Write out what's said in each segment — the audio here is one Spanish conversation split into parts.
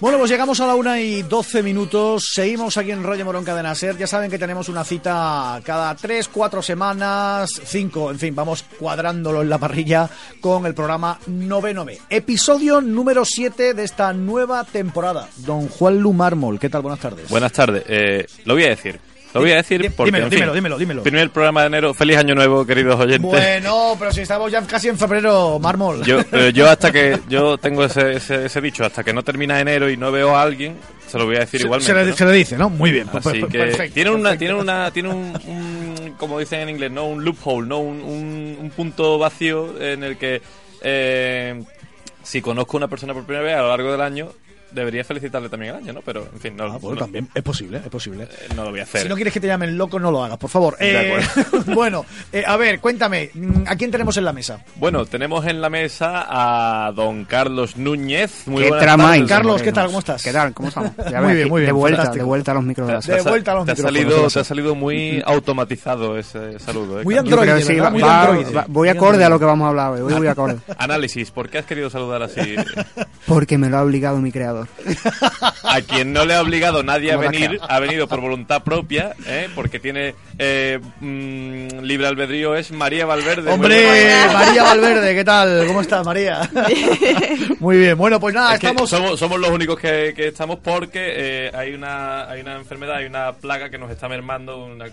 Bueno, pues llegamos a la una y 12 minutos. Seguimos aquí en Rollo Morón Cadena Ser. Ya saben que tenemos una cita cada tres, cuatro semanas, cinco, en fin, vamos cuadrándolo en la parrilla con el programa 99. Episodio número 7 de esta nueva temporada. Don Juan Lu Mármol, ¿qué tal? Buenas tardes. Buenas tardes. Eh, lo voy a decir. Lo voy a decir porque, dímelo, en fin, dímelo, dímelo, dímelo. Primer programa de enero. Feliz año nuevo, queridos oyentes. Bueno, pero si estamos ya casi en febrero, Mármol. Yo, pero yo hasta que yo tengo ese, ese, ese dicho, hasta que no termina enero y no veo a alguien, se lo voy a decir se, igualmente. se le, ¿no? se le dice, ¿no? Muy bien, pues, Así pues, que perfecto. tiene una, perfecto. tiene una, tiene un, un- como dicen en inglés, no, un loophole, no, un, un, un punto vacío en el que eh, si conozco a una persona por primera vez a lo largo del año debería felicitarle también el año, ¿no? Pero en fin, no, Ah, bueno, no- también es posible, es posible. eh, no lo voy a hacer. Si no quieres que te llamen loco, no lo hagas, por favor. De Eh, acuerdo. bueno, eh, a ver, cuéntame, ¿a quién tenemos en la mesa? Bueno, tenemos en la mesa a don Carlos Núñez. Muy ¿Qué tardes. Carlos, ¿qué tal? ¿Cómo estás? ¿Qué tal? ¿Cómo estamos? Ya Muy bien, aquí, muy bien, De vuelta, fantástico. de vuelta a los micrófonos. De vuelta a los te ha micrófonos, salido, te ha salido muy automatizado ese saludo. ¿eh, Muy androide, sí, va- Muy va- androide. va- voy acorde a lo que vamos a hablar hoy. Hoy voy acorde. Análisis, ¿por qué has querido saludar así? Porque me lo ha obligado mi creador. A quien no le ha obligado nadie a Como venir, ha venido por voluntad propia, ¿eh? porque tiene eh, mm, libre albedrío, es María Valverde. Hombre. María Valverde, ¿qué tal? ¿Cómo estás, María? Muy bien, bueno, pues nada, Es estamos... somos, somos los únicos que, que estamos porque eh, hay una hay una enfermedad, hay una plaga que nos está mermando, una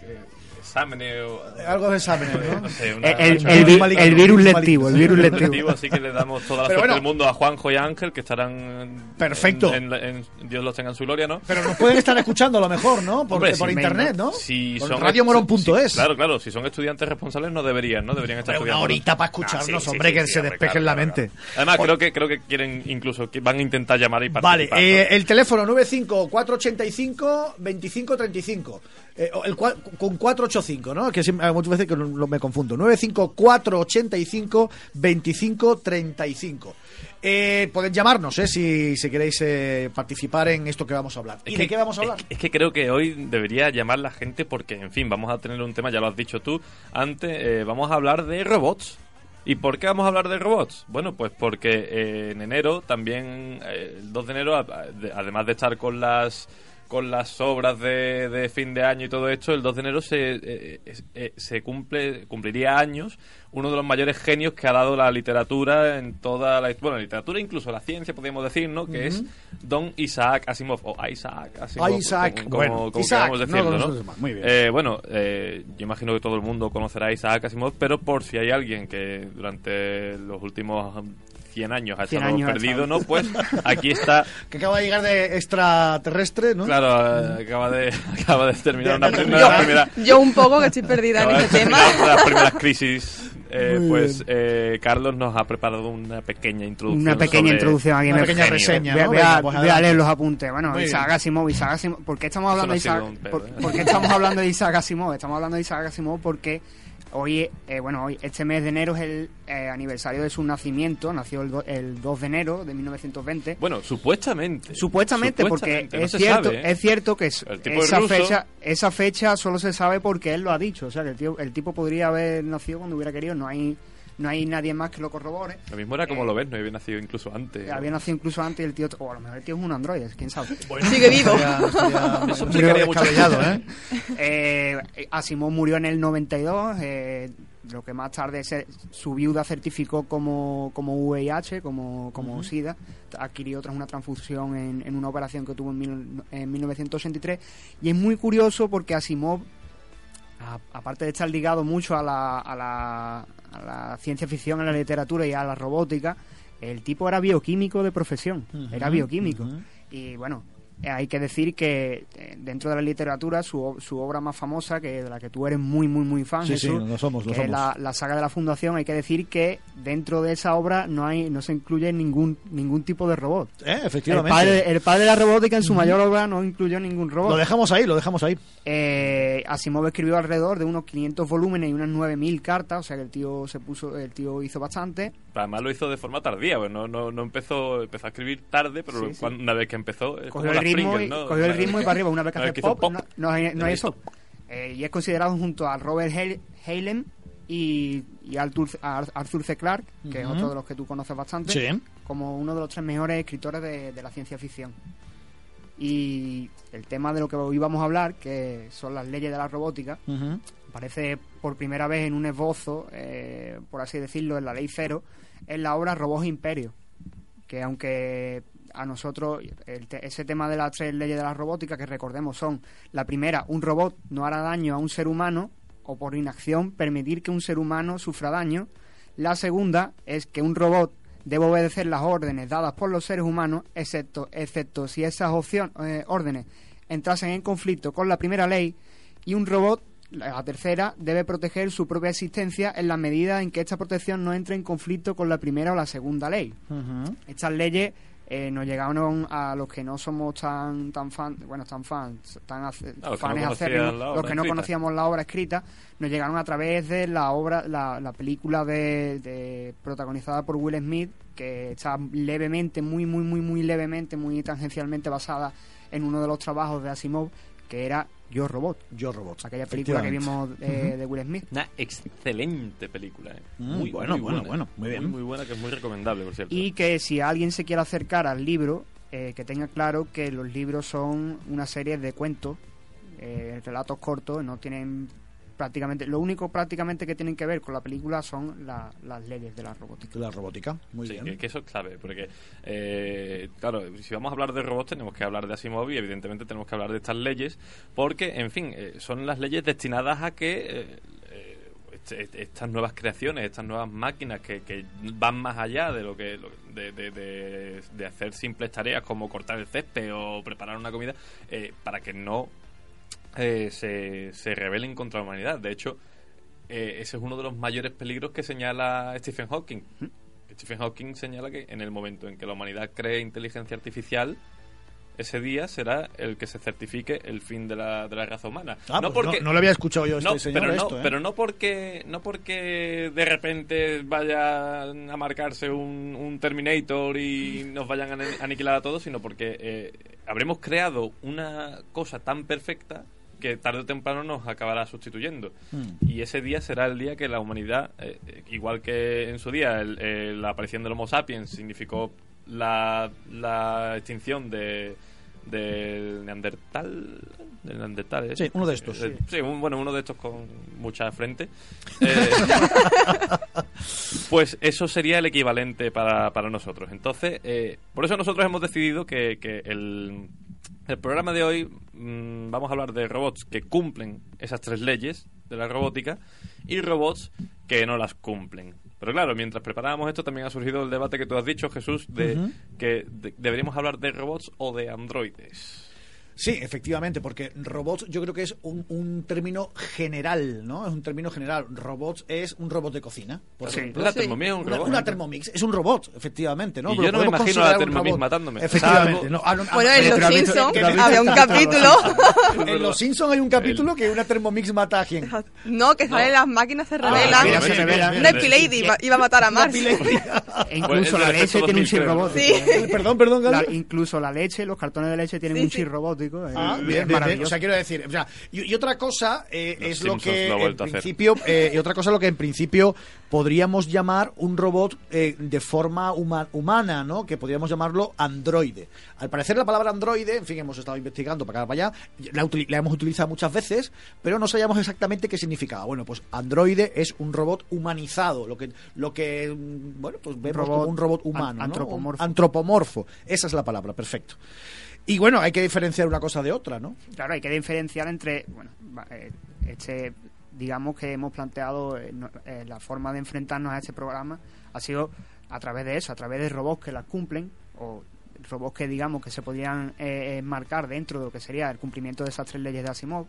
exámenes o Algo de exámenes, ¿no? no sé, una, El, el- el vi- maligno, el virus lectivo, el virus lectivo. así que le damos toda la Pero suerte bueno. del mundo a Juanjo y a Ángel que estarán Perfecto. en- en- en- Dios los tenga en su gloria, ¿no? Pero nos pueden estar escuchando a lo mejor, ¿no? Por, Hombre, por sí, internet, ¿no? Si Por son radiomoron.es. si- claro, claro, si son estudiantes responsables no deberían, ¿no? Deberían estar Hombre, una estudiando. horita para Ah, escucharnos, sí, sí, hombre, sí, que sí, se despejen claro, la claro, mente. claro. Además, creo que creo que quieren incluso que van a intentar llamar y Vale, participar. eh, ¿no? el teléfono 95485-2535. Eh, el con 485, ¿no? Que siempre- muchas veces que me confundo. 95485-2535. Eh, podéis llamarnos, ¿eh? Si, si queréis eh, participar en esto que vamos a hablar. ¿Y Es de que- qué vamos a hablar? Es, es que creo que hoy debería llamar la gente porque, en fin, vamos a tener un tema, ya lo has dicho tú antes, eh, vamos a hablar de robots. ¿Y por qué vamos a hablar de robots? Bueno, pues porque eh, en enero también, el 2 de enero, además de estar con las con las obras de, de fin de año y todo esto, el 2 de enero se, eh, eh, se cumple cumpliría años uno de los mayores genios que ha dado la literatura en toda la bueno, la literatura incluso la ciencia podríamos decir, ¿no? Que es Don Isaac Asimov o Isaac Asimov, Isaac, como, bueno, como- como Isaac, no decirlo, lo ¿no? más, muy bien. Eh, bueno, eh, yo imagino que todo el mundo conocerá a Isaac Asimov, pero por si hay alguien que durante los últimos 100 años ha 100 estado años perdido. ¿no? Pues aquí está Que acaba de llegar de extraterrestre, ¿no? Claro, eh, acaba de, acaba de terminar una, De- de una de las terminar. primeras, Yo un poco que estoy perdida en este tema. terminar una de las primeras crisis. Eh, pues eh, Carlos nos ha preparado una pequeña introducción. Una pequeña sobre- introducción aquí. Una me- pequeña reseña, Voy a, ¿no? voy a- pues voy a leer los apuntes. Bueno, Muy Isaac. Asimov, Isaac Asimov. ¿Por qué estamos hablando de no Isaac? por qué estamos hablando de Isaac Asimov? Estamos hablando de Isaac Asimov porque hoy, eh, bueno, hoy este mes de enero es el eh, aniversario de su nacimiento. Nació el, do- el 2 de enero de 1920. Bueno, supuestamente. Supuestamente, porque no es cierto, sabe, ¿eh? es cierto que es esa ruso. fecha, esa fecha solo se sabe porque él lo ha dicho, o sea que el, tío, el tipo podría haber nacido cuando hubiera querido, no hay, no hay nadie más que lo corrobore. Lo mismo era como Eh, lo ves, no había nacido incluso antes. Había nacido incluso antes y el tío, o a lo mejor el tío es un androide, quién sabe. Sigue vivo. Eso explicaría descabellado, cosas. ¿eh? Eh, Asimov murió en el 92, eh, lo que más tarde se- su viuda certificó como, como VIH, como, como SIDA, adquirió tras una transfusión en, en una operación que tuvo en, mil- en 1983. Y es muy curioso porque Asimov, aparte de estar ligado mucho a la, a, la, a la ciencia ficción, a la literatura y a la robótica, el tipo era bioquímico de profesión, era bioquímico. Y bueno, hay que decir que eh, dentro de la literatura su, su obra más famosa, que de la que tú eres muy, muy, muy fan, Sí, sí, Jesús, lo somos, lo que es somos. la, la saga de la Fundación, hay que decir que dentro de esa obra no hay no se incluye ningún ningún tipo de robot. Eh, El efectivamente. padre, el padre de la robótica en su mayor obra no incluyó ningún robot. Lo dejamos ahí, lo dejamos ahí. Eh, Asimov escribió alrededor de unos 500 volúmenes y unas 9000 cartas, o sea que el tío se puso, el tío hizo bastante. Además lo hizo de forma tardía, pues no, no, no empezó, empezó a escribir tarde, pero Sí, sí. cuando- una vez que empezó, Cogió el ritmo, Pringles, y, ¿no? cogió el ritmo y para arriba. Una vez que hace pop, no, no hay, no hay hizo eso. Eh, y es considerado junto a Robert Hale- Halem y, y Arthur, Ar- Arthur C. Clarke, que es Ujú. otro de los que tú conoces bastante. Sí. como uno de los tres mejores escritores de, de la ciencia ficción. Y el tema de lo que hoy vamos a hablar, que son las leyes de la robótica, aparece por primera vez en un esbozo, eh, por así decirlo, en la Ley Cero, en la obra Robots Imperio, que aunque a nosotros el te- ese tema de las tres leyes de la robótica, que recordemos son, la primera, un robot no hará daño a un ser humano, o por inacción permitir que un ser humano sufra daño, la segunda es que un robot debe obedecer las órdenes dadas por los seres humanos, excepto, excepto si esas opción- eh, órdenes entrasen en conflicto con la primera ley, y un robot, la tercera, debe proteger su propia existencia en la medida en que esta protección no entre en conflicto con la primera o la segunda ley. Estas leyes eh, nos llegaron a los que no somos tan tan fan, bueno, tan fans, tan no fans conocían acérrimos, los que no conocíamos la obra escrita, nos llegaron a través de la obra, la, la película de, de- protagonizada por Will Smith, que está levemente, muy, muy, muy, muy levemente, muy tangencialmente basada en uno de los trabajos de Asimov, que era Yo Robot, Yo Robot. aquella película que vimos eh, de Will Smith. Una excelente película. ¿eh? Mm, bueno, bueno, bueno, muy bien. Muy, buena, que es muy recomendable, por cierto. Y que si alguien se quiere acercar al libro, eh, que tenga claro que los libros son una serie de cuentos, eh, relatos cortos, no tienen prácticamente, lo único prácticamente que tienen que ver con la película son la- las leyes de la robótica. La robótica. Muy Sí, bien. que, que eso es clave, porque, eh, claro, si vamos a hablar de robots tenemos que hablar de Asimov y evidentemente tenemos que hablar de estas leyes, porque, en fin, eh, son las leyes destinadas a que eh, eh, este- estas nuevas creaciones, estas nuevas máquinas que, que van más allá de lo que lo- de, de- de- de hacer simples tareas como cortar el césped o preparar una comida, eh, para que no eh, se, se rebelen contra la humanidad. De hecho, eh, ese es uno de los mayores peligros que señala Stephen Hawking. Stephen Hawking señala que en el momento en que la humanidad cree inteligencia artificial, ese día será el que se certifique el fin de la, de la raza humana. Ah, no pues porque no, no lo había escuchado yo este no, señor pero no, ¿eh? pero no porque no porque de repente vaya a marcarse un, un Terminator y nos vayan a aniquilar a todos, sino porque eh, habremos creado una cosa tan perfecta que tarde o temprano nos acabará sustituyendo. Mm. Y ese día será el día que la humanidad, eh, eh, igual que en su día el- la aparición del Homo sapiens significó la, la extinción de del Neandertal del Neandertal ¿eh? Sí, uno de estos, Eh, sí. sí, un- bueno uno de estos con mucha frente Eh, pues eso sería el equivalente para, para nosotros entonces por eso nosotros hemos decidido que, que el, el programa de hoy mm, vamos a hablar de robots que cumplen esas tres leyes de la robótica y robots que no las cumplen. Pero claro, mientras preparábamos esto también ha surgido el debate que tú has dicho, Jesús, de que de- deberíamos hablar de robots o de androides. Sí, efectivamente, porque robots yo creo que es un, un término general, ¿no? Es un término general. Robots es un robot de cocina, por Sí. ejemplo. La Sí. Thermomix es un Una, robot. una Thermomix es un robot, efectivamente, ¿no? Y Pero yo no me imagino a la Thermomix robot. matándome. Efectivamente. No, ah, no, ah, Bueno, no, en Los Simpsons había un capítulo. En Los Simpsons hay un capítulo que una Thermomix mata a quién. No, que salen las máquinas, se revelan. mira, se bien, revela. bien, Una. Epilady iba, a matar a Mars. E incluso la leche tiene un chip 2003. robótico. Sí. Perdón, perdón, incluso la leche, los cartones de leche tienen un sí. Eh, Ah, bien, bien, bien. maravilloso. O sea, quiero decir, o sea, y, y otra cosa eh, es lo Simpsons que lo en principio, eh, y otra cosa lo que en principio podríamos llamar un robot eh, de forma huma- humana, ¿no? Que podríamos llamarlo androide. Al parecer la palabra androide, en fin, hemos estado investigando para acá para allá, la, la hemos utilizado muchas veces, pero no sabíamos exactamente qué significaba. Bueno, pues androide es un robot humanizado, lo que, lo que, mm, bueno, pues vemos robot como un robot an- humano, ¿no? antropomorfo. Antropomorfo. Esa es la palabra, perfecto. Y bueno, hay que diferenciar una cosa de otra, ¿no? Claro, hay que diferenciar entre, bueno, eh, este, digamos que hemos planteado eh, eh, la forma de enfrentarnos a este programa ha sido a través de eso, a través de robots que las cumplen o robots que digamos que se podrían eh, marcar dentro de lo que sería el cumplimiento de esas tres leyes de Asimov,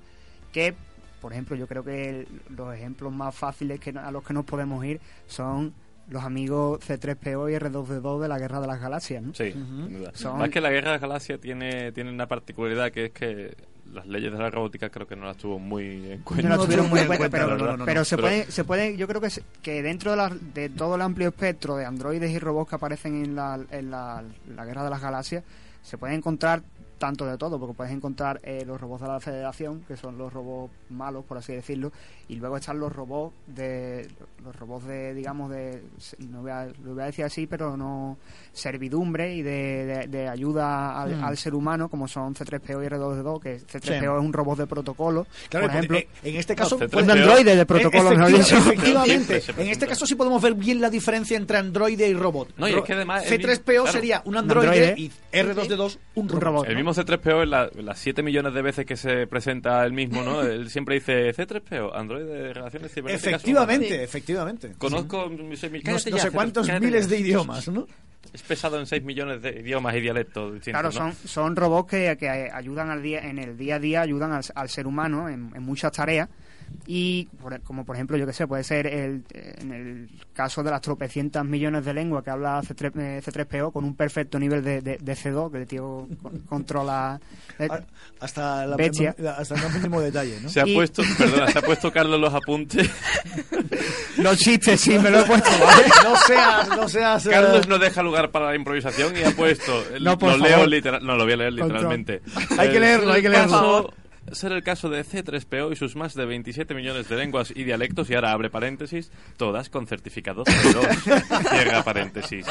que por ejemplo yo creo que los ejemplos más fáciles que, a los que nos podemos ir son los amigos C3PO y R2D2 de la Guerra de las Galaxias, ¿no? Sí, sin duda. Son- Más que la guerra de las galaxias tiene, tiene una particularidad que es que las leyes de la robótica creo que no las tuvo muy en cuenta. no No tuvieron muy en cuenta, en pero, cuenta, no, no, no, pero no. se Pero- puede, se puede, yo creo que, se- que dentro de, la- de todo el amplio espectro de androides y robots que aparecen en la, en la, la Guerra de las Galaxias, se pueden encontrar tanto de todo, porque puedes encontrar eh, los robots de la Federación, que son los robots malos, por así decirlo, y luego están los robots de los robots de digamos de no voy a, lo voy a decir así, pero no servidumbre y de, de- de ayuda al, Mm. al ser humano, como son C3PO y R2D2, que C3PO Sí. es un robot de protocolo, Claro, por ejemplo. eh, en este caso, No, pues, un androide de protocolo, mejor dicho. efectivamente, en este caso sí podemos ver bien la diferencia entre androide y robot. No, y es que además el C3PO mismo- claro. sería un androide, androide. y R2D2 un robot. robot. El mismo C3PO, en la- las 7 millones de veces que se presenta él mismo, ¿no? Él siempre dice C3PO, Android de Relaciones Cibernéticas Efectivamente, Humanas". efectivamente. Conozco seis mil- No, cállate no ya, sé C3PO, cuántos cállate miles ya. de idiomas, ¿no? Es pesado en 6 millones de idiomas y dialectos distintos, Claro, ¿no? son, son robots que, que ayudan al día, en el día a día, ayudan al, al ser humano en, en muchas tareas. Y por- como por ejemplo, yo que sé, puede ser el, en el caso de las tropecientas millones de lenguas que habla C3, eh, C3PO con un perfecto nivel de, de, de C2, que el tío con- controla. eh, A- Hasta, la, hasta el mínimo detalle, ¿no? Se ha Y- puesto, perdona, se ha puesto Carlos los apuntes. los chistes, sí, me lo he puesto, ¿vale? No seas, no seas... eh, Carlos no deja lugar para la improvisación y ha puesto. No, por lo leo favor. literal. No, lo voy a leer Control. literalmente. Hay que leerlo, hay que leerlo. Caso- Ser el caso de C3PO y sus más de 27 millones de lenguas y dialectos, y ahora abre paréntesis, todas con certificado C2. Cierra paréntesis.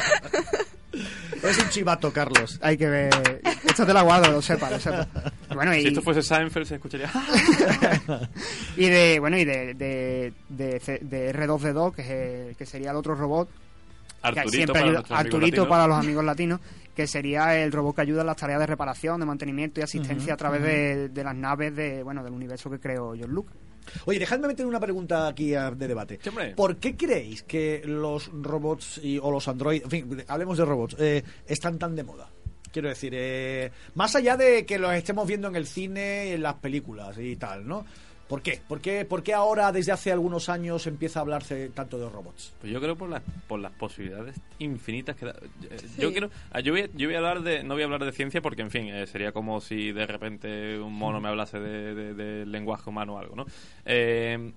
Es un chivato, Carlos. Hay que ver. Esto te la guardo, lo sepa, lo sepa. Bueno, y, Si esto fuese Seinfeld, se escucharía. y de bueno y de, de, de, de R2D2, que, es el- que sería el otro robot que Arturito siempre para Arturito para los amigos latinos, que sería el robot que ayuda en las tareas de reparación, de mantenimiento y asistencia a través de, de las naves de bueno del universo que creó John Lucas. Oye, dejadme meter una pregunta aquí ah, de debate. ¿Por qué creéis que los robots y, o los androides, en fin, hablemos de robots, eh, están tan de moda? Quiero decir, eh, más allá de que los estemos viendo en el cine, en las películas y tal, ¿no? ¿Por qué? ¿Por qué, por qué ahora, desde hace algunos años, empieza a hablarse tanto de robots? Pues yo creo por las por las posibilidades infinitas que da. eh, Yo Sí. quiero ah, yo voy, a- yo voy a hablar de no voy a hablar de ciencia porque en fin eh, sería como si de repente un mono me hablase de, de- de lenguaje humano o algo, ¿no? Eh,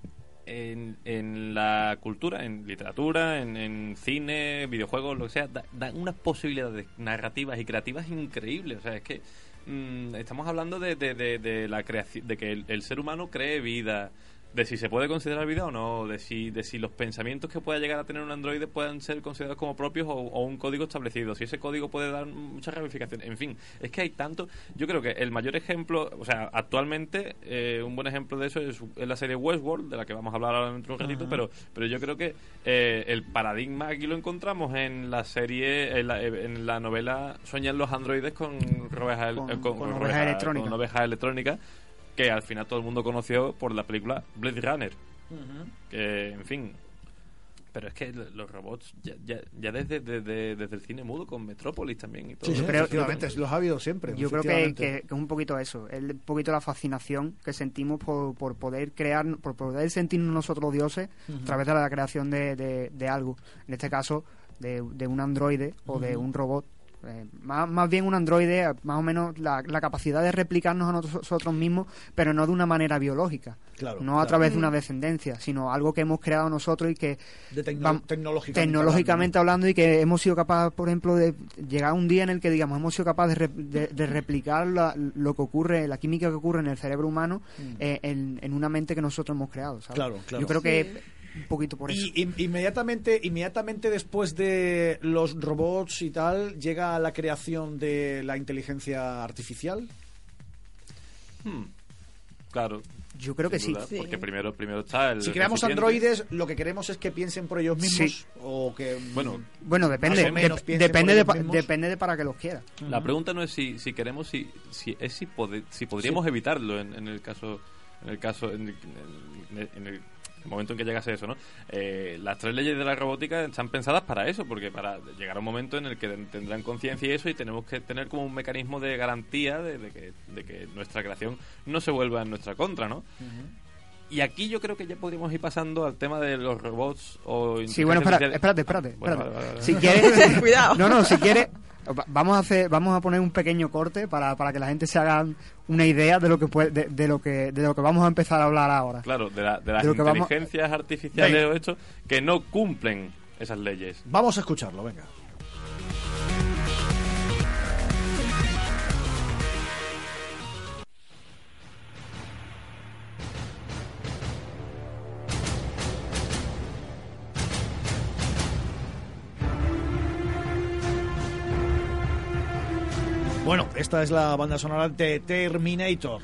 en, en la cultura, en literatura, en, en cine, videojuegos, lo que sea, da- dan unas posibilidades narrativas y creativas increíbles. O sea, es que mm, estamos hablando de, de, de, de la creación, de que el, el ser humano cree vida, de si se puede considerar vida o no, de si, de si los pensamientos que pueda llegar a tener un androide puedan ser considerados como propios o, o un código establecido, si ese código puede dar muchas ramificaciones. En fin, es que hay tanto. Yo creo que el mayor ejemplo, o sea, actualmente, eh, un buen ejemplo de eso es, la serie Westworld, de la que vamos a hablar ahora dentro de un ratito, pero, pero yo creo que eh, el paradigma aquí lo encontramos en la serie, en la, en la novela Sueñan los androides con, roveja- Con- eh, con oveja electrónica. con oveja electrónica, que al final todo el mundo conoció por la película Blade Runner. Que, en fin. Pero es que los robots, ya, ya, ya desde, desde, desde el cine mudo, con Metrópolis también y todo. Sí, sí, creo- los ha habido siempre. Yo creo que, es un poquito eso, es un poquito la fascinación que sentimos por, por poder crear, por poder sentirnos nosotros dioses a través de la creación de, de- de algo. En este caso, de, de un androide o de un robot. Eh, más, más bien un androide, más o menos la, la capacidad de replicarnos a nosotros mismos, pero no de una manera biológica. Claro, no a claro. través de una descendencia, sino algo que hemos creado nosotros y que De tecno- tecnológicamente tecnológicamente hablando, y que hemos sido capaces, por ejemplo, de llegar a un día en el que digamos hemos sido capaces de, re- de- de replicar la- lo que ocurre, la química que ocurre en el cerebro humano eh, en, en una mente que nosotros hemos creado. ¿sabes? Mm. Claro, claro. Yo creo Sí. que un poquito por eso. Y inmediatamente, inmediatamente después de los robots y tal, llega la creación de la inteligencia artificial. Hmm. Claro. Yo creo que sí. duda, Sí. Porque primero, primero está el. Si creamos recipiente. androides, lo que queremos es que piensen por ellos mismos Sí. o que Bueno, Bueno, depende, piensen depende, de, mismos. depende de para que los quiera. La pregunta no es si, si queremos, si, si es si, pode- si podríamos evitarlo en, en el caso, en el caso, en el, en el- en el momento en que llegase eso, ¿no? Eh, las tres leyes de la robótica están pensadas para eso, porque para llegar a un momento en el que tendrán conciencia y eso, y tenemos que tener como un mecanismo de garantía de, de que, de que nuestra creación no se vuelva en nuestra contra, ¿no? Y aquí yo creo que ya podríamos ir pasando al tema de los robots o Sí, bueno, espera, espérate, espérate. Bueno, espérate. vale, vale, vale. Si quieres, Cuidado. No, no, si quieres, vamos a hacer, vamos a poner un pequeño corte para, para que la gente se haga una idea de lo que puede, de, de lo que de lo que vamos a empezar a hablar ahora. Claro, de, la- de las De lo que vamos- inteligencias artificiales Venga. o esto que no cumplen esas leyes. Vamos a escucharlo, venga. Bueno, esta es la banda sonora de Terminator.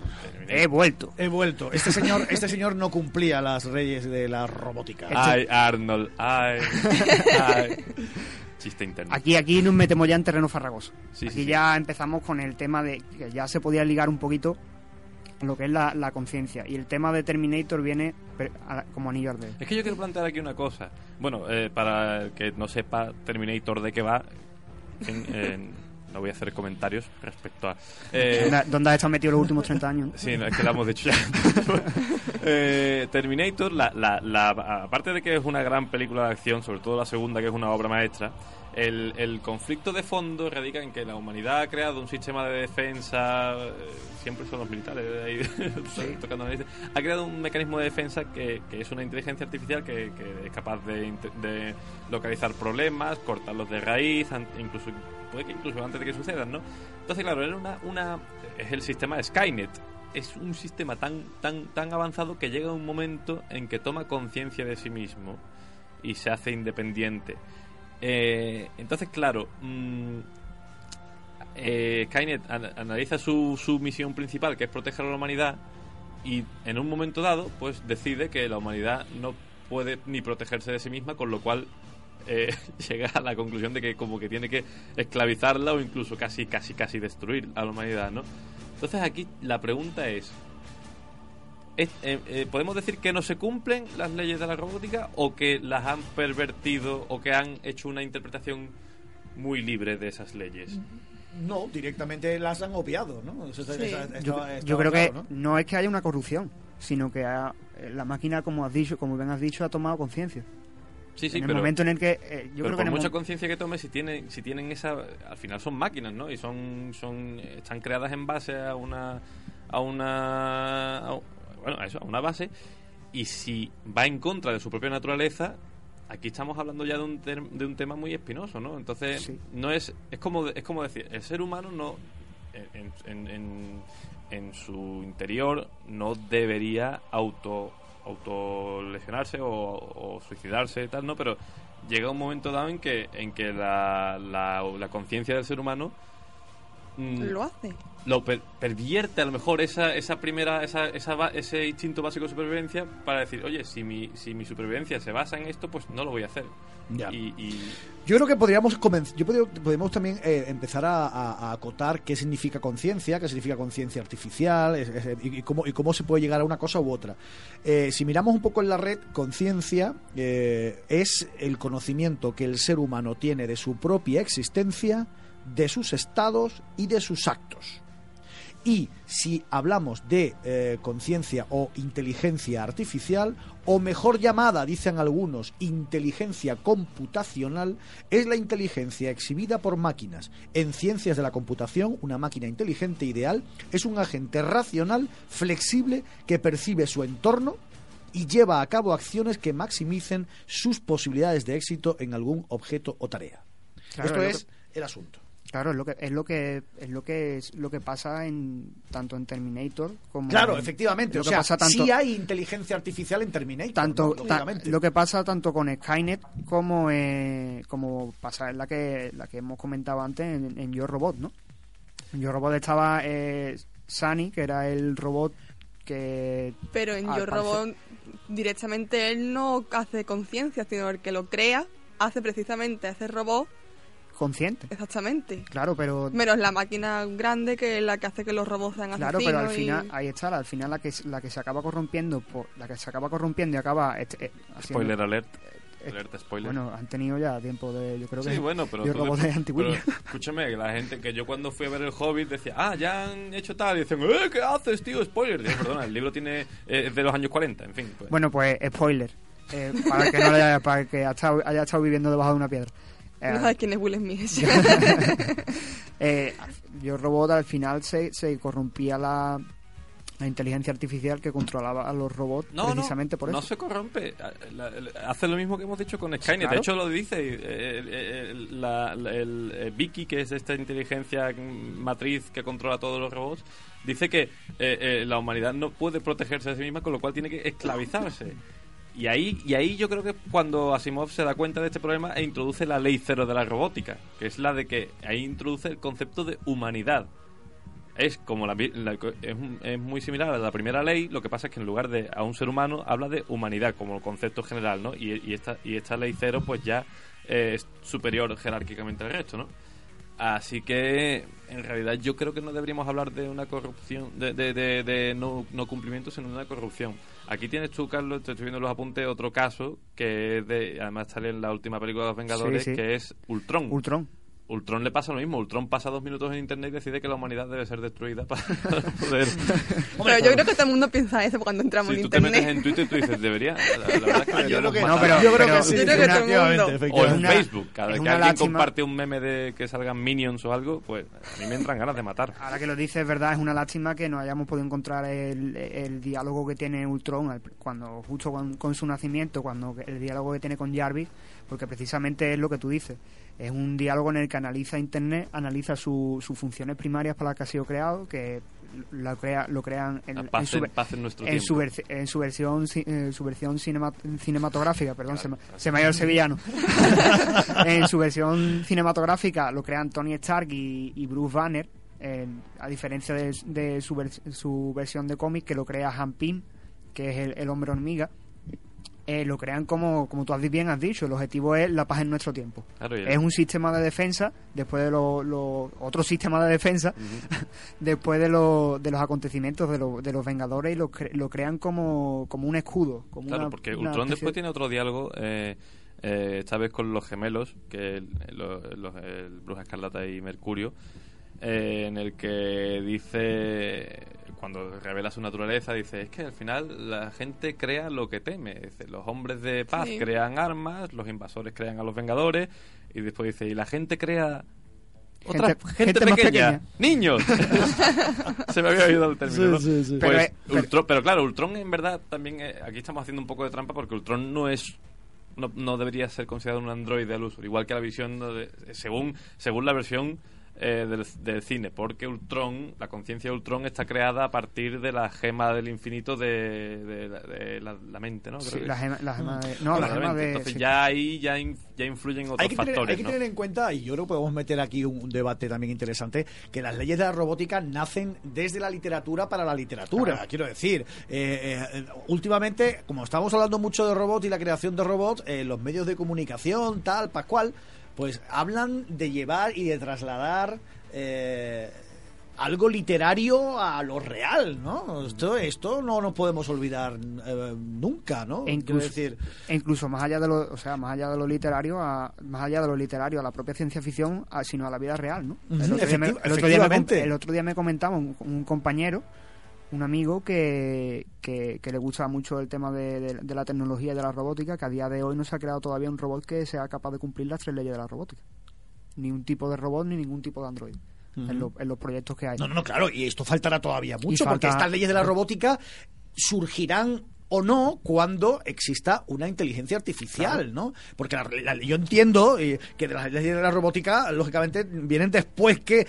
He vuelto. He vuelto. Este señor, este señor no cumplía las leyes de la robótica. Ay, Arnold, ay, ay. Chiste interno. Aquí, aquí nos metemos ya en terreno farragoso. Sí, aquí sí, sí. ya empezamos con el tema de que ya se podía ligar un poquito lo que es la, la conciencia. Y el tema de Terminator viene como anillo al dedo. Es que yo quiero plantear aquí una cosa. Bueno, eh, para el que no sepa Terminator de qué va, en no voy a hacer comentarios respecto a... eh, ¿Dónde, has estado metido los últimos 30 años? Sí, no, es que lo hemos dicho ya. Eh, Terminator, la, la, la- aparte de que es una gran película de acción, sobre todo la segunda, que es una obra maestra, el, el conflicto de fondo radica en que la humanidad ha creado un sistema de defensa, eh, siempre son los militares ahí tocando narices, ha creado un mecanismo de defensa que, que es una inteligencia artificial que, que es capaz de, de localizar problemas, cortarlos de raíz, incluso puede que incluso antes de que sucedan, ¿no? Entonces, claro, era una, una es el sistema Skynet. Es un sistema tan, tan, tan avanzado que llega un momento en que toma conciencia de sí mismo y se hace independiente. Eh, entonces, claro, mm, eh, Skynet an- analiza su, su misión principal, que es proteger a la humanidad, y en un momento dado, pues decide que la humanidad no puede ni protegerse de sí misma, con lo cual eh, llega a la conclusión de que como que tiene que esclavizarla o incluso casi, casi, casi destruir a la humanidad, ¿no? Entonces aquí la pregunta es, ¿es- eh, eh, ¿podemos decir que no se cumplen las leyes de la robótica o que las han pervertido o que han hecho una interpretación muy libre de esas leyes? No, directamente las han obviado, ¿no? Eso Yo, creo que ¿no? es que haya una corrupción, sino que ha- eh, la máquina, como has dicho, como bien has dicho, ha tomado conciencia. Sí, sí, en el pero... momento en el que eh, yo pero creo que por el mucha conciencia que tome, si tienen, si tienen esa, al final son máquinas, ¿no? Y son, son, están creadas en base a una, a una, a- bueno, a eso, a una base. Y si va en contra de su propia naturaleza, aquí estamos hablando ya de un, ter- de un tema muy espinoso, ¿no? Entonces, Sí. no es, es como, es como decir, el ser humano no, en, en, en, en su interior no debería auto autolesionarse o, o suicidarse y tal, ¿no? Pero llega un momento dado en que, en que la, la, la conciencia del ser humano mm, Lo hace. lo per- pervierte a lo mejor esa, esa primera esa, esa ba- ese instinto básico de supervivencia para decir oye si mi, si mi supervivencia se basa en esto pues no lo voy a hacer Ya. y, y- Yo creo que podríamos yo podría- podemos también eh, empezar a, a- a acotar qué significa conciencia, qué significa conciencia artificial es- es- y, y cómo, y cómo se puede llegar a una cosa u otra. Eh, si miramos un poco en la red, conciencia eh, es el conocimiento que el ser humano tiene de su propia existencia, de sus estados y de sus actos. Y si hablamos de eh, conciencia o inteligencia artificial, o mejor llamada, dicen algunos, inteligencia computacional, es la inteligencia exhibida por máquinas. En ciencias de la computación, una máquina inteligente ideal es un agente racional, flexible, que percibe su entorno y lleva a cabo acciones que maximicen sus posibilidades de éxito en algún objeto o tarea. Claro, Esto es el asunto. Claro, es lo que es lo que es lo que es lo que pasa en tanto en Terminator como Claro, en- efectivamente. lo O que sea, pasa tanto sí hay inteligencia artificial en Terminator. tanto ¿no? ta- Lógicamente. lo que pasa tanto con Skynet como eh, como pasa en la que la que hemos comentado antes en, en Yo Robot, ¿no? En Yo Robot estaba eh, Sunny, que era el robot que Pero en Yo Robot directamente él no hace conciencia, sino el que lo crea hace precisamente ese robot consciente. exactamente. Claro, pero Menos la máquina grande que es la que hace que los robots sean Claro, pero al y- final, ahí está, al final la que, la que se acaba corrompiendo, por, la que se acaba corrompiendo y acaba eh, haciendo- spoiler alert eh, alert spoiler Bueno, han tenido ya tiempo de, yo creo que Sí, bueno, pero, yo tú robot de- pero escúchame, que la gente que yo cuando fui a ver el Hobbit decía, ah, ya han hecho tal, y dicen, eh, ¿qué haces, tío? Spoiler. Digo, perdona, el libro tiene eh, es de los años 40, en fin. Pues. Bueno, pues spoiler. Eh, para que no haya, para que haya estado, haya estado viviendo debajo de una piedra. Eh, No sabes quién es Will Smith. eh, yo robot al final se, se corrompía la, la inteligencia artificial que controlaba a los robots No, precisamente no, por no eso. se corrompe. La- Hace lo mismo que hemos dicho con Skynet. Claro. De hecho, lo dice eh, eh, el, la- el, eh, Vicky, que es esta inteligencia matriz que controla todos los robots, dice que eh, eh, la humanidad no puede protegerse de sí misma, con lo cual tiene que esclavizarse. Y ahí, y ahí yo creo que cuando Asimov se da cuenta de este problema e introduce la ley cero de la robótica, que es la de que ahí introduce el concepto de humanidad. Es como la, la- es, muy similar a la primera ley, lo que pasa es que en lugar de a un ser humano habla de humanidad como concepto general, ¿no? Y, y esta y esta ley cero pues ya eh, es superior jerárquicamente al resto, ¿no? Así que en realidad yo creo que no deberíamos hablar de una corrupción, de, de, de- de no, no cumplimiento, sino de una corrupción. Aquí tienes tú, Carlos, te estoy viendo en los apuntes, otro caso que es de, además sale en la última película de los Vengadores, Sí, sí. que es Ultron. Ultron. Ultron le pasa lo mismo. Ultron pasa dos minutos en internet y decide que la humanidad debe ser destruida para poder. Pero yo creo que todo el mundo piensa eso cuando entramos si en tú te metes internet. en Twitter, tú dices, debería. La, la verdad es que Yo creo que, No, matar. pero- yo creo pero- que sí. Yo creo que todo el mundo. O en Facebook, cada es vez que alguien lástima. comparte un meme de que salgan minions o algo, pues a mí me entran ganas de matar. Ahora que lo dices, es verdad, es una lástima que no hayamos podido encontrar el, el diálogo que tiene Ultron al- cuando justo con, con su nacimiento, cuando el diálogo que tiene con Jarvis, porque precisamente es lo que tú dices. Es un diálogo en el que analiza Internet, analiza su- sus funciones primarias para las que ha sido creado, que lo, crea, lo crean en, su, en, paz en nuestro en su, tiempo. versi- en su versión eh, su versión cinema- cinematográfica perdón se, me, se me ha ido el sevillano. En su versión cinematográfica lo crean Tony Stark y, y Bruce Banner en- a diferencia de, de su, su versión de cómic que lo crea Han Pym que es el, el hombre hormiga eh, lo crean como, como tú has bien has dicho el objetivo es la paz en nuestro tiempo. Claro, es un sistema de defensa después de los lo, otro sistema de defensa después de, lo- de los acontecimientos de, lo- de los Vengadores y lo, cre- lo crean como, como un escudo como Claro, una- porque una Ultron después de- tiene otro diálogo, eh, eh, esta vez con los gemelos, que el, lo- los- el Bruja Escarlata y Mercurio, eh, en el que dice, cuando revela su naturaleza, dice, es que al final la gente crea lo que teme. Dice, los hombres de paz Sí. crean armas, los invasores crean a los vengadores, y después dice, y la gente crea... Otra Gente- gente, gente más pequeña, pequeña. niños. Se me había oído el término. Sí, ¿no? sí, sí. Pues Pero, pero- Ultron- pero claro, Ultron en verdad también eh, aquí estamos haciendo un poco de trampa porque Ultron no es no, no debería ser considerado un androide al uso, igual que la visión de- según según la versión eh, del, del cine, porque Ultron, la conciencia de Ultron está creada a partir de la gema del infinito de, de la- de la, la mente, ¿no? Creo Sí, que la gema, la gema de, no, la Bueno, gema mente. de Entonces sí. ya ahí ya, in- ya influyen otros hay que, tener, factores, hay que ¿no? tener en cuenta, y yo creo que podemos meter aquí un, un debate también interesante, que las leyes de la robótica nacen desde la literatura para la literatura. Quiero decir, eh, eh, últimamente, como estamos hablando mucho de robots y la creación de robots, eh, los medios de comunicación, tal, pascual, pues hablan de llevar y de trasladar eh, algo literario a lo real, ¿no? Esto, esto no nos podemos olvidar eh, nunca, ¿no? E incluso, decir, e incluso más allá de lo, o sea, más allá de lo literario, a, más allá de lo literario a la propia ciencia ficción, a- sino a la vida real, ¿no? El, otro día me, efecti- el otro día me com- efectivamente. el otro día me comentaba un, un compañero, un amigo que, que, que le gusta mucho el tema de, de- de la tecnología y de la robótica, que a día de hoy no se ha creado todavía un robot que sea capaz de cumplir las tres leyes de la robótica. Ni un tipo de robot ni ningún tipo de androide. en, lo- en los proyectos que hay. No, no, no, claro, y esto faltará todavía mucho, falta- porque estas leyes de la robótica surgirán o no cuando exista una inteligencia artificial, ¿no? Porque la- la- yo entiendo eh, que de las leyes de la robótica, lógicamente, vienen después que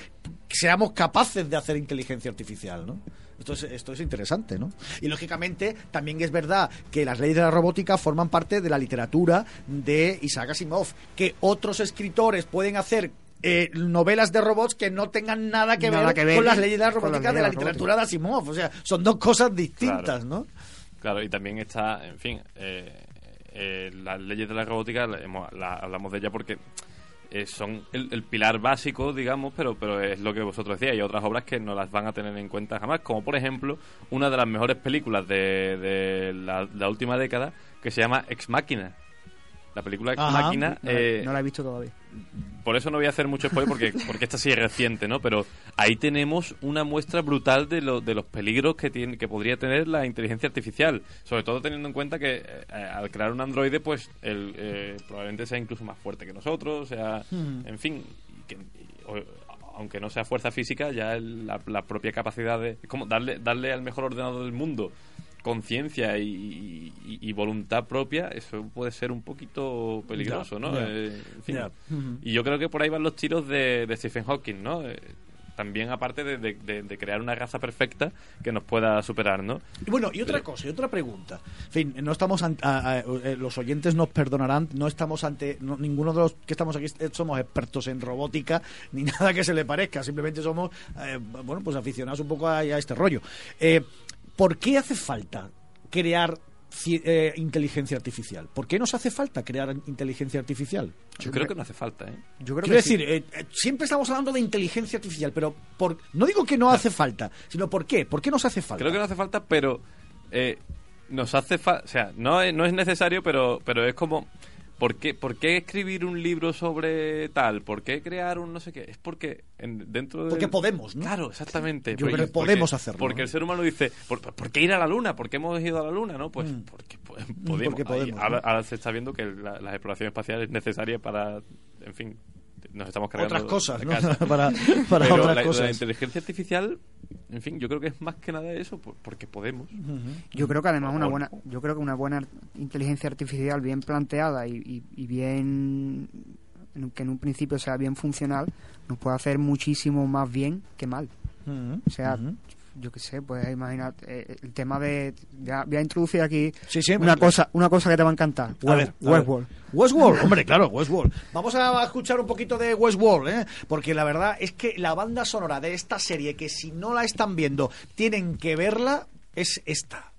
seamos capaces de hacer inteligencia artificial, ¿no? Esto es, esto es interesante, ¿no? Y lógicamente también es verdad que las leyes de la robótica forman parte de la literatura de Isaac Asimov, que otros escritores pueden hacer eh, novelas de robots que no tengan nada que, Nada ver, que ver con las leyes de la robótica de la literatura de Asimov. O sea, son dos cosas distintas, Claro. ¿no? Claro, y también está, en fin, eh, eh, las leyes de la robótica, la- hemos- la- hablamos de ella porque eh, son el, el pilar básico, digamos, pero, pero es lo que vosotros decíais. Hay otras obras que no las van a tener en cuenta jamás, como por ejemplo una de las mejores películas de, de la, la última década que se llama Ex Máquina. La película Ex. Máquina. No, eh, no la he visto todavía. Por eso no voy a hacer mucho spoiler porque, porque esta sí es reciente, ¿no? Pero ahí tenemos una muestra brutal de, lo- de los peligros que tiene, que podría tener la inteligencia artificial. Sobre todo teniendo en cuenta que eh, al crear un androide, pues el, eh, probablemente sea incluso más fuerte que nosotros, o sea, en fin, que- o- aunque no sea fuerza física, ya el- la, la propia capacidad de... Es como darle, darle al mejor ordenador del mundo conciencia y, y- y voluntad propia, eso puede ser un poquito peligroso, ¿no? Eh, en fin. Y yo creo que por ahí van los tiros de, de Stephen Hawking, ¿no? Eh, también aparte de, de- crear una raza perfecta que nos pueda superar, ¿no? Y bueno, y otra cosa, y otra pregunta. En fin, no estamos ante, a- a- eh, los oyentes nos perdonarán, no estamos ante no- ninguno de los que estamos aquí eh, somos expertos en robótica ni nada que se le parezca, simplemente somos eh, bueno, pues aficionados un poco a, a este rollo. Eh, ¿Por qué hace falta crear eh, inteligencia artificial? ¿Por qué nos hace falta crear inteligencia artificial? Yo creo que no hace falta, ¿eh? Yo creo Quiero que decir, eh, eh, siempre estamos hablando de inteligencia artificial, pero por, no digo que no hace falta, sino ¿por qué? ¿Por qué nos hace falta? Creo que no hace falta, pero eh, nos hace falta, o sea, no es, no es necesario, pero, pero es como, ¿por qué, ¿por qué escribir un libro sobre tal? ¿Por qué crear un no sé qué? Es porque en- dentro de... Porque podemos, ¿no? Claro, exactamente. Yo Porque- creo que porque- podemos hacerlo, Porque ¿no? el ser humano dice, ¿por, por qué ir a la luna? ¿Por qué hemos ido a la luna? ¿no? Pues Mm. porque po- podemos. porque podemos, Ahí- ¿no? ahora, ahora se está viendo que la, la exploración espacial es necesaria para, en fin, nos estamos cargando otras cosas, para para Pero otras la, la cosas. inteligencia artificial, en fin, yo creo que es más que nada eso, por- porque podemos. Yo creo que además una buena, yo creo que una buena inteligencia artificial bien planteada y, y- y bien en- que en un principio sea bien funcional nos puede hacer muchísimo más bien que mal. O sea. Yo qué sé, pues imaginar eh, el tema de voy a, voy a introducir aquí Sí, sí, una pues- cosa, una cosa que te va a encantar. A ver, a ver. Westworld. Westworld, hombre, claro, Westworld. Vamos a escuchar un poquito de Westworld, ¿eh? Porque la verdad es que la banda sonora de esta serie, que si no la están viendo, tienen que verla, es esta.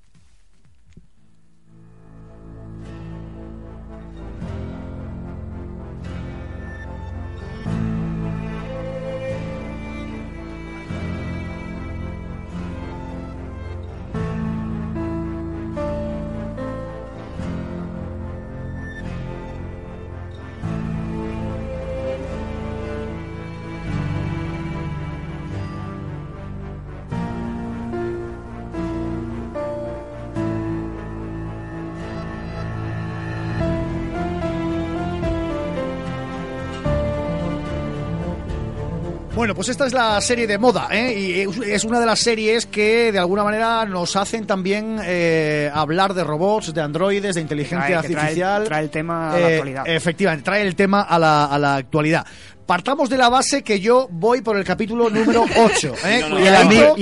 Bueno, pues esta es la serie de moda, ¿eh? Y es- una de las series que de alguna manera nos hacen también eh, hablar de robots, de androides, de inteligencia Trae- que trae- artificial. trae el tema a la Eh, actualidad. Efectivamente, trae el tema a la, a la actualidad. Partamos de la base que yo voy por el capítulo número 8. ¿eh? No, no, Y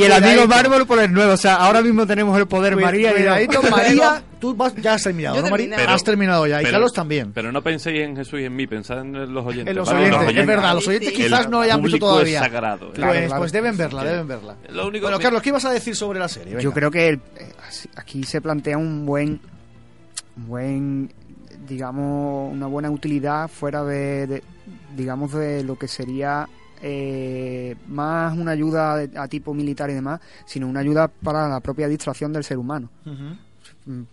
el, y amigo. Bárbaro por el nuevo. O sea, ahora mismo tenemos el poder María y cuidadito, María, tú vas- ya has terminado, Yo ¿no, María? terminé. has terminado ya, y Pero- Carlos también. Pero no penséis en Jesús y en mí, pensad en los oyentes. En los ¿vale? oyentes, es verdad, los oyentes Sí, quizás El no hayan visto público todavía. es sagrado, ¿eh? Pues, Claro, claro. pues deben verla, deben verla. Lo único Bueno, que- Carlos, ¿qué ibas a decir sobre la serie? Yo Venga. creo que el- eh, así- aquí se plantea un buen, un buen, digamos, una buena utilidad fuera de, de- digamos, de lo que sería eh, más una ayuda de- a tipo militar y demás, sino una ayuda para la propia distracción del ser humano. Ujú.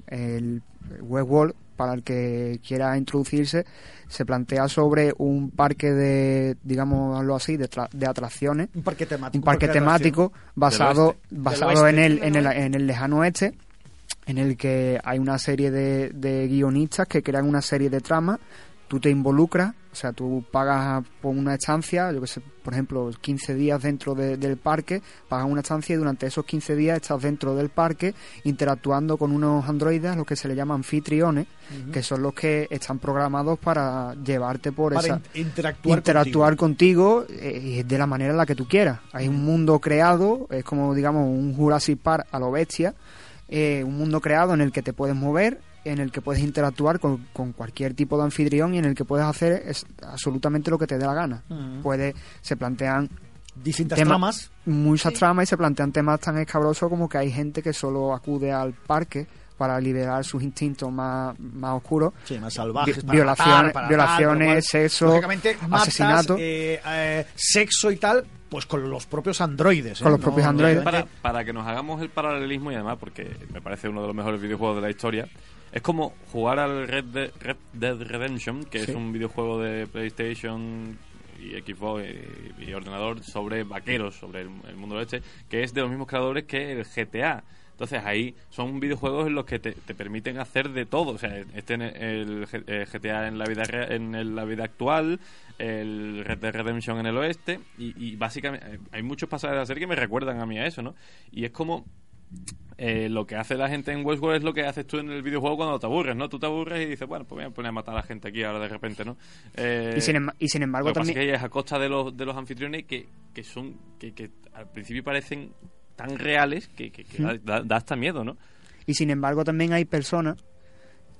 El Westworld, para el que quiera introducirse, se plantea sobre un parque de, digámoslo así, de, tra- de atracciones Un parque temático. un parque temático basado oeste. basado en el en el en el lejano oeste en el que hay una serie de, de guionistas que crean una serie de tramas tú te involucras o sea tú pagas por una estancia yo que sé por ejemplo 15 días dentro de- del parque pagas una estancia y durante esos 15 días estás dentro del parque interactuando con unos androides los que se le llaman anfitriones que son los que están programados para llevarte por Para esa in- interactuar, interactuar contigo, eh, de la manera en la que tú quieras. Hay un mundo creado, es como digamos un Jurassic Park a lo bestia, eh, un mundo creado en el que te puedes mover, en el que puedes interactuar con, con cualquier tipo de anfitrión y en el que puedes hacer es absolutamente lo que te dé la gana. Puede, se plantean Distintas tema- tramas. muchas Sí. tramas y se plantean temas tan escabrosos como que hay gente que solo acude al parque para liberar sus instintos más, más oscuros Sí, más salvajes. Vi- para violaciones- matar, para violaciones, sexo, asesinato. eh, eh, sexo y tal, pues con los propios androides. ¿eh? Con los propios androides. Para, para que nos hagamos el paralelismo y además porque me parece uno de los mejores videojuegos de la historia, es como jugar al Red, De- Red Dead Redemption, que Sí. es un videojuego de PlayStation y Xbox y, y ordenador sobre vaqueros, sobre el, el mundo del este, que es de los mismos creadores que el GTA. Entonces ahí son videojuegos en los que te, te permiten hacer de todo. O sea, este en el, G- eh, GTA en la vida en el- la vida actual, el Red Dead Redemption en el oeste y, y básicamente eh, hay muchos pasajes de serie que me recuerdan a mí a eso, ¿no? Y es como eh, lo que hace la gente en Westworld es lo que haces tú en el videojuego cuando te aburres, ¿no? Tú te aburres y dices, bueno, pues voy a poner a matar a la gente aquí ahora de repente, ¿no? Eh, Y sin, em- y sin embargo lo que pasa también... es que es a costa de los, de los anfitriones que, que son que, que al principio parecen tan reales que, que- que da- da hasta miedo, ¿no? Y sin embargo también hay personas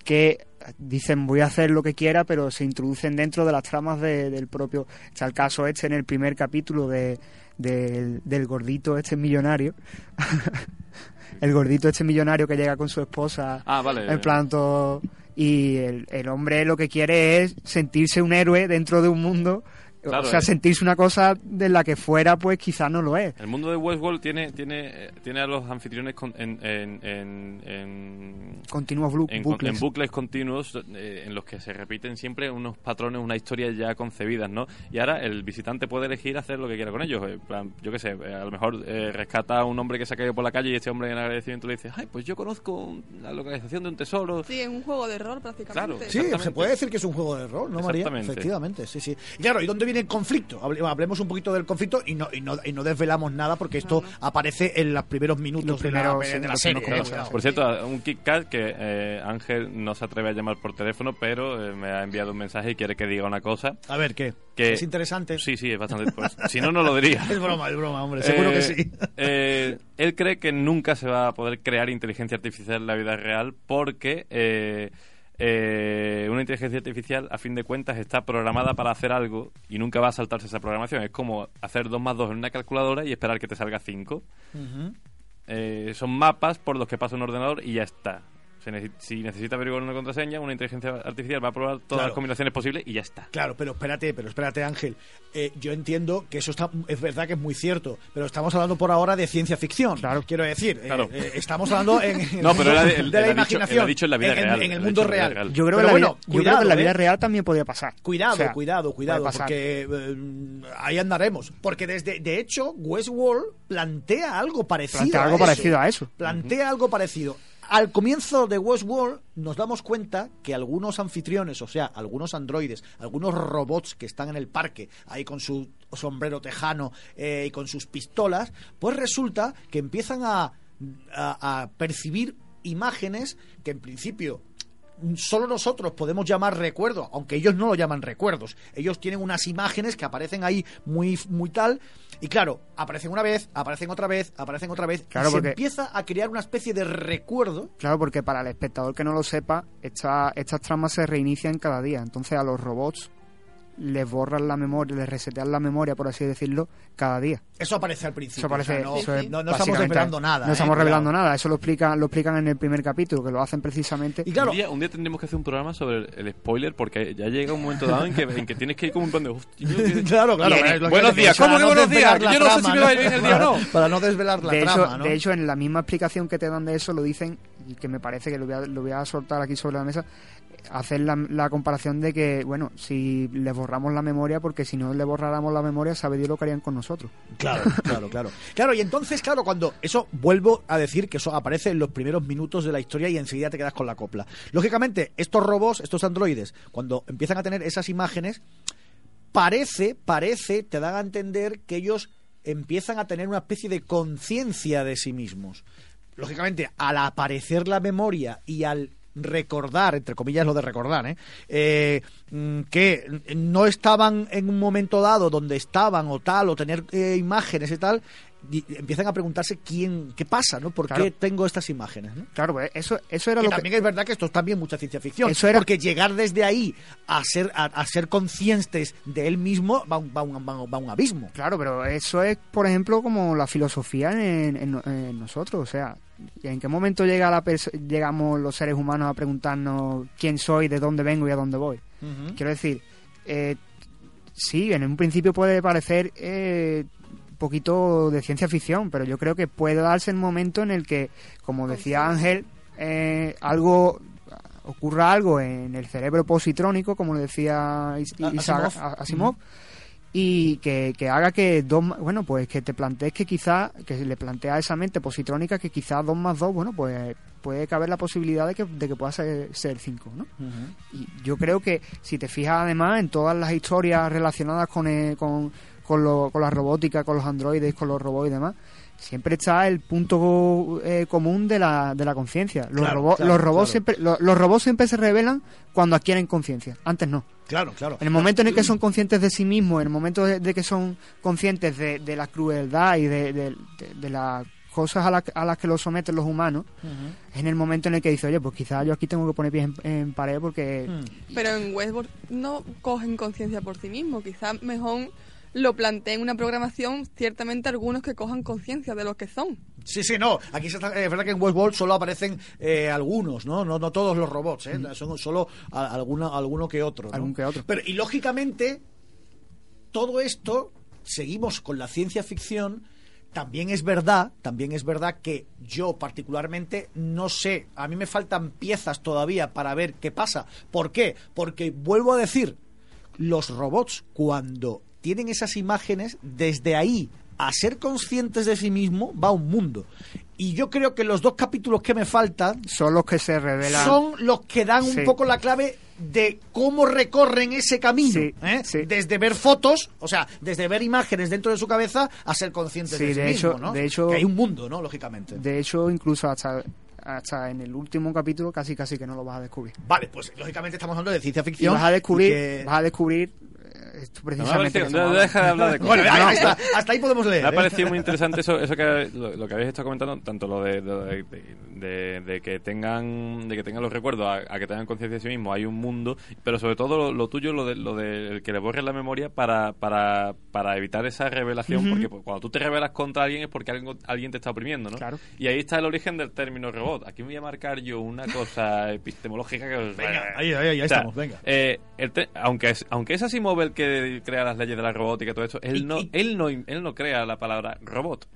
que dicen voy a hacer lo que quiera, pero se introducen dentro de las tramas de- del propio... Está el caso este en el primer capítulo de, del- del gordito este millonario. el gordito este millonario que llega con su esposa Ah, vale. en plan todo... Y el, el hombre lo que quiere es sentirse un héroe dentro de un mundo... Claro, o sea, eh. sentirse una cosa de la que fuera, pues quizás no lo es. El mundo de Westworld tiene tiene eh, tiene a los anfitriones con- en, en, en, en- Continuos blu- en, bucles. en bucles continuos eh, en los que se repiten siempre unos patrones, unas historias ya concebidas, ¿no? Y ahora el visitante puede elegir hacer lo que quiera con ellos. En plan, yo qué sé, eh, a lo mejor eh, rescata a un hombre que se ha caído por la calle y este hombre en agradecimiento le dice, ay, pues yo conozco la localización de un tesoro. Sí, es un juego de rol prácticamente. Claro, Sí, se puede decir que es un juego de rol, ¿no, María? Exactamente. Efectivamente, sí, sí. Claro, ¿y dónde viene el conflicto? Hable- Hablemos un poquito del conflicto y no, y no, y no desvelamos nada porque esto aparece en los primeros minutos Los de la, primeros, de sí, la serie. primeros eh, cuidado. Por cierto, un Kit Kat que eh, Ángel no se atreve a llamar por teléfono, pero eh, me ha enviado un mensaje y quiere que diga una cosa. A ver, ¿qué? Que- ¿Es interesante? Sí, sí, es bastante. pues, si no, no lo diría. Es broma, es broma, hombre, seguro Eh, que sí. eh, él cree que nunca se va a poder crear inteligencia artificial en la vida real porque eh, una inteligencia artificial, a fin de cuentas, está programada para hacer algo y nunca va a saltarse esa programación. Es como hacer 2 más 2 en una calculadora y esperar que te salga 5. Ujú. Eh, son mapas por los que pasa un ordenador y ya está. Si necesita averiguar una contraseña, una inteligencia artificial va a probar todas Claro. las combinaciones posibles y ya está. Claro, pero espérate, pero espérate, Ángel. Eh, yo entiendo que eso está, es verdad que es muy cierto, pero estamos hablando por ahora de ciencia ficción. Claro. Quiero decir, eh, Claro. eh, estamos hablando en, en el No, pero él- de la ha imaginación. dicho en la vida en, real, en el mundo real. real. Yo creo, Pero que, la bueno, vida, yo creo que cuidado, en la vida real también podría pasar. Cuidado, O sea, cuidado, cuidado, porque eh, ahí andaremos. Porque desde, de hecho, Westworld plantea algo parecido. Plantea a algo eso. parecido a eso. Plantea algo parecido. Al comienzo de Westworld nos damos cuenta que algunos anfitriones, o sea, algunos androides, algunos robots que están en el parque, ahí con su sombrero tejano eh, y con sus pistolas, pues resulta que empiezan a, a- a percibir imágenes que en principio solo nosotros podemos llamar recuerdos, aunque ellos no lo llaman recuerdos. Ellos tienen unas imágenes que aparecen ahí muy, muy tal. Y claro, aparecen una vez, aparecen otra vez, aparecen otra vez. Claro, y se porque- empieza a crear una especie de recuerdo. Claro, porque para el espectador que no lo sepa, esta- estas tramas se reinician cada día. Entonces a los robots les borran la memoria, les resetean la memoria, por así decirlo, cada día. Eso aparece al principio. Eso parece, o sea, no, eso es no- no estamos revelando nada. No ¿eh? estamos Cuidado. revelando nada. Eso lo explican, lo explican en el primer capítulo, que lo hacen precisamente. Y claro, Un, día, un día tendremos que hacer un programa sobre el, el spoiler porque ya llega un momento dado en que, en que tienes que ir como un plan de... "Hostia, yo que- claro, claro. Buenos días, ¿cómo que no buenos días? Yo no sé si me va a ir bien el día o no. Para, para no desvelar la de, trama, hecho, ¿no? de hecho, en la misma explicación que te dan de eso, lo dicen, y que me parece que lo voy a, lo voy a soltar aquí sobre la mesa, hacer la, la comparación de que, bueno, si les borramos la memoria, porque si no le borráramos la memoria, sabe Dios lo que harían con nosotros. Claro, claro, claro. Claro, y entonces, claro, cuando eso vuelvo a decir que eso aparece en los primeros minutos de la historia y enseguida te quedas con la copla. Lógicamente, estos robots, estos androides, cuando empiezan a tener esas imágenes, parece, parece, te dan a entender que ellos empiezan a tener una especie de conciencia de sí mismos. Lógicamente, al aparecer la memoria y al recordar, entre comillas lo de recordar, ¿eh? Eh, mm, que no estaban en un momento dado donde estaban o tal, o tener eh, imágenes y tal, y empiezan a preguntarse quién, qué pasa, ¿no? ¿Por Claro. qué tengo estas imágenes? ¿no? Claro, pues eso, eso era Que lo que... también es verdad que esto es también mucha ciencia ficción. Eso era- Porque llegar desde ahí a ser, a, a ser conscientes de él mismo va, un- va, un, va un- va un abismo. Claro, pero eso es, por ejemplo, como la filosofía en, en- en nosotros. O sea, ¿en qué momento llega la llegamos los seres humanos a preguntarnos quién soy, de dónde vengo y a dónde voy? Quiero decir, eh, sí, en un principio puede parecer eh, poquito de ciencia ficción, pero yo creo que puede darse el momento en el que, como decía Ángel, eh, algo ocurra algo en el cerebro positrónico, como le decía Is- Isaac- Asimov. y que, que haga que dos, bueno, pues que te plantees que quizá, que le plantea a esa mente positrónica que quizá dos más dos, bueno, pues puede caber la posibilidad de que, de que pueda ser, ser cinco, ¿no? Y yo creo que si te fijas además en todas las historias relacionadas con, eh, con, con, lo- con la robótica, con los androides, con los robots y demás, siempre está el punto eh, común de la, de la conciencia. Los, Claro, los, robots claro. siempre, lo- los robots siempre se revelan cuando adquieren conciencia. Antes no. Claro, claro. En el momento en el que son conscientes de sí mismos, en el momento de, de que son conscientes de, de la crueldad y de, de- de- de las cosas a, las- a las que los someten los humanos, es en el momento en el que dice, oye, pues quizás yo aquí tengo que poner pies en, en pared porque... Mm. Pero en Westworld no cogen conciencia por sí mismos. Quizás mejor lo planteen una programación, ciertamente algunos que cojan conciencia de lo que son. Sí, sí, no. Aquí se está- es verdad que en Westworld solo aparecen eh, algunos, ¿no? ¿no? No todos los robots, ¿eh? Son solo a- alguna, alguno que otro. ¿no? Algún que otro. Pero, y lógicamente, todo esto, seguimos con la ciencia ficción. También es verdad, también es verdad que yo particularmente no sé, a mí me faltan piezas todavía para ver qué pasa. ¿Por qué? Porque vuelvo a decir, los robots cuando tienen esas imágenes, desde ahí a ser conscientes de sí mismo va un mundo. Y yo creo que los dos capítulos que me faltan Son los que se revelan... son los que dan un poco la clave de cómo recorren ese camino. Sí, ¿eh? sí. Desde ver fotos, o sea, desde ver imágenes dentro de su cabeza a ser conscientes de sí de mismo, ¿no? de hecho- que hay un mundo, ¿no? Lógicamente. De hecho, incluso hasta, hasta en el último capítulo casi casi que no lo vas a descubrir. Vale, pues lógicamente estamos hablando de ciencia Y ficción. vas a descubrir, y que- vas a dejar esto No me ha precisamente. que no, estamos deja de hablar de cosas. Bueno, No, ahí está, hasta ahí podemos leer. Me ha ¿eh? parecido muy interesante eso, eso que lo, lo que habéis estado comentando, tanto lo de, de, de- de- de que tengan de que tengan los recuerdos a, a que tengan conciencia de sí mismos, hay un mundo, pero sobre todo lo, lo tuyo, lo de, lo de el que le borres la memoria para, para, para evitar esa revelación, porque pues, cuando tú te revelas contra alguien es porque alguien, alguien te está oprimiendo, ¿no? Claro. Y ahí está el origen del término robot. Aquí me voy a marcar yo una cosa epistemológica que os- Venga, ahí, ahí, ahí O sea, estamos, venga. eh, el aunque es aunque es Asimov el que crea las leyes de la robótica y todo eso, él no él no él no crea la palabra robot.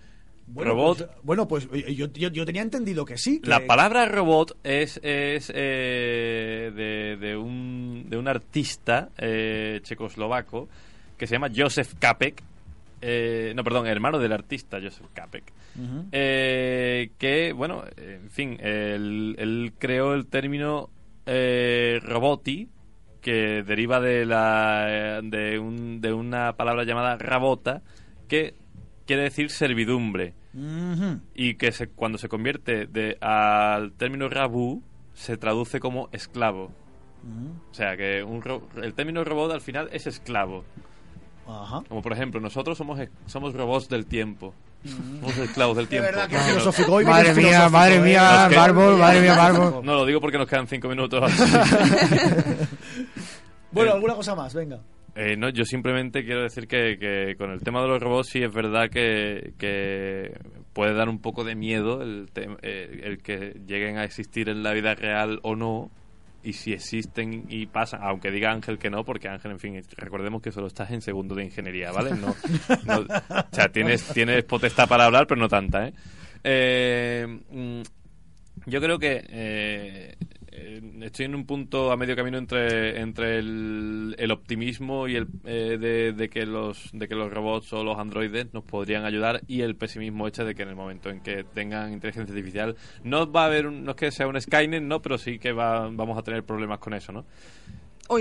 Bueno, robot pues, bueno, pues eh, yo, yo, yo tenía entendido que sí. que- la palabra robot es, es eh, de, de un, de un artista eh, checoslovaco que se llama Josef Kapek. eh, no, perdón, hermano del artista Josef Kapek. Eh, que, bueno, en fin, él, él creó el término eh, roboti, que deriva de, la, de, un- de una palabra llamada rabota, que quiere decir servidumbre y que se, cuando se convierte de, al término rabu se traduce como esclavo. O sea, que un ro- el término robot al final es esclavo. Como por ejemplo, nosotros somos, somos robots del tiempo. Somos esclavos del De tiempo. que filosófico. Hoy Madre mía, filosófico, madre ¿eh? mía, Bárbol, madre mía, Bárbol. No, lo digo porque nos quedan cinco minutos. Bueno, Eh, alguna cosa más, venga. Eh, no, yo simplemente quiero decir que, que con el tema de los robots sí es verdad que, que puede dar un poco de miedo el, eh, el que lleguen a existir en la vida real o no. Y si existen y pasan, aunque diga Ángel que no, porque Ángel, en fin, recordemos que solo estás en segundo de ingeniería, ¿vale? No, no- o sea, tienes, tienes potestad para hablar, pero no tanta, ¿eh? Eh, mm, yo creo que eh, estoy en un punto a medio camino entre, entre el, el optimismo y el eh, de, de que los de que los robots o los androides nos podrían ayudar y el pesimismo hecho de que en el momento en que tengan inteligencia artificial no va a haber un- no es que sea un Skynet no pero sí que va, vamos a tener problemas con eso no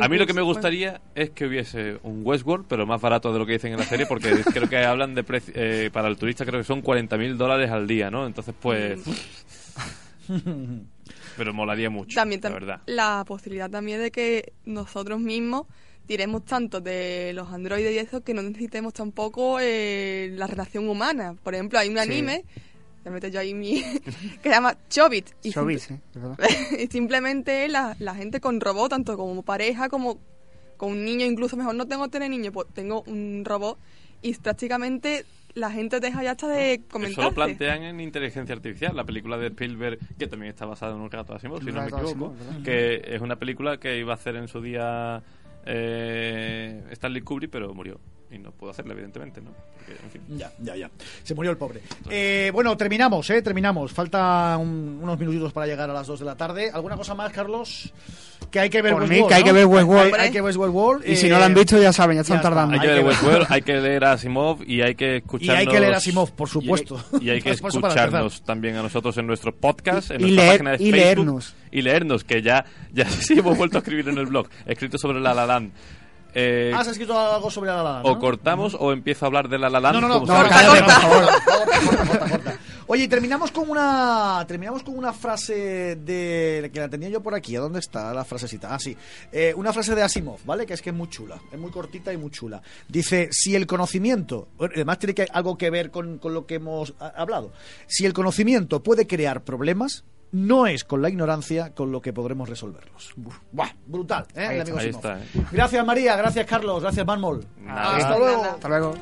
a mí lo que me gustaría es que hubiese un Westworld, pero más barato de lo que dicen en la serie, porque creo que hablan de preci- eh, para el turista creo que son 40.000 dólares al día, ¿no? Entonces, pues... pero molaría mucho, también la tam- verdad. la posibilidad también de que nosotros mismos tiremos tanto de los androides y eso que no necesitemos tampoco eh, la relación humana. Por ejemplo, hay un Sí. anime, te meto yo ahí mi, que se llama Chobit. Y Chobit, simple- sí, verdad. y simplemente la, la gente con robot, tanto como pareja como con un niño, incluso mejor no tengo que tener niño, pues tengo un robot y prácticamente la gente deja ya hasta de Eso comentar. lo plantean en Inteligencia Artificial, la película de Spielberg, que también está basada en un relato de Asimov, si no me equivoco, que es una película que iba a hacer en su día eh, Stanley Kubrick, pero murió. Y no pudo hacerla, evidentemente, ¿no? Porque, en fin. Ya, ya, ya. Se murió el pobre. Eh, bueno, terminamos, ¿eh? Terminamos. Falta un- unos minutitos para llegar a las 2 de la tarde. ¿Alguna cosa más, Carlos? Que hay que ver Por mí, Westworld, que hay ¿no? que ver Westworld. Hay, hay que ver Westworld. Y si eh, no lo han visto, ya saben, ya están ya está. tardando. Hay que ver. Westworld, hay que leer a Asimov y hay que escucharnos... hay que leer a Asimov, por supuesto. Y, y hay que escucharnos también a nosotros en nuestro podcast, en Y nuestra leer- página de y Facebook. leernos. Y leernos, que ya, ya sí hemos vuelto a escribir en el blog, escrito sobre La La Land. eh, ¿Has escrito algo sobre la la Land, o ¿no? cortamos o empiezo a hablar de la la Land, No, no, no, como corta, siempre. corta, por favor. Corta, corta, corta, corta. Oye, y terminamos con una terminamos con una frase de que la tenía yo por aquí. ¿A dónde está la frasecita? Ah, sí. Eh, una frase de Asimov, ¿vale? Que es que es muy chula, es muy cortita y muy chula. Dice, si el conocimiento, además tiene que, algo que ver con, con lo que hemos hablado, si el conocimiento puede crear problemas, no es con la ignorancia con lo que podremos resolverlos. Buah, brutal, ¿eh? Ahí El está, amigo ahí Asimov. está, ¿eh? Gracias María, gracias Carlos, gracias Mármol. Nada. Hasta luego. Hasta luego.